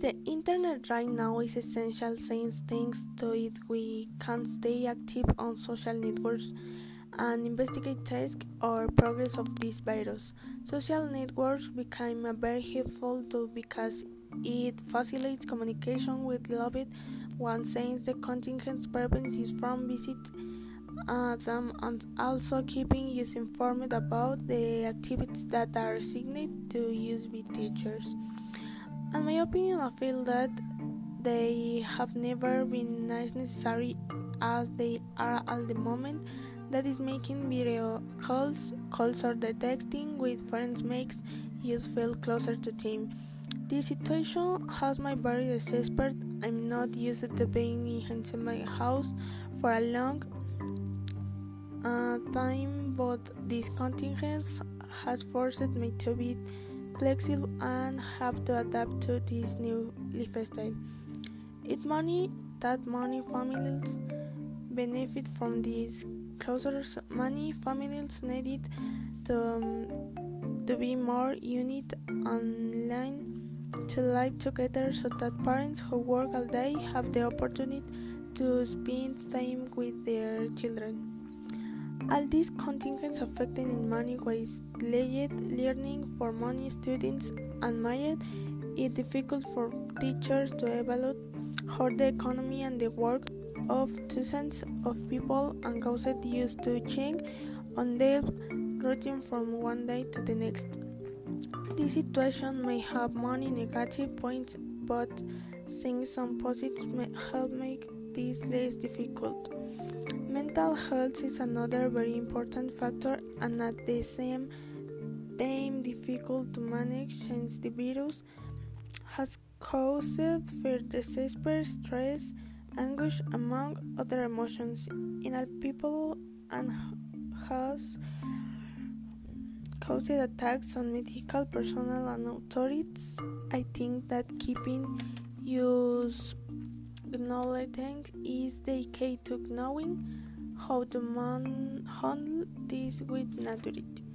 The internet right now is essential since thanks to it we can stay active on social networks and investigate tasks or progress of this virus. Social networks became a very helpful tool because it facilitates communication with loved ones since the contingent purpose from visit uh, them and also keeping you informed about the activities that are assigned to use by teachers. In my opinion, I feel that they have never been as necessary as they are at the moment. That is making video calls, calls or the texting with friends makes you feel closer to them. This situation has my very desperate. I'm not used to being in my house for a long uh, time, but this contingent has forced me to be flexible and have to adapt to this new lifestyle. It money that many families benefit from these closures. Many families needed to, um, to be more unit online to live together so that parents who work all day have the opportunity to spend time with their children. All these contingents affecting in many ways delayed learning for many students and made it difficult for teachers to evaluate how the economy and the work of thousands of people and caused used to change on their routine from one day to the next. This situation may have many negative points, but seeing some positives may help make this less difficult. Mental health is another very important factor and at the same time difficult to manage since the virus has caused fear, despair, stress, anguish, among other emotions in all people and has caused attacks on medical personnel and authorities. I think that keeping use acknowledging is the key to knowing how to man- handle this with maturity.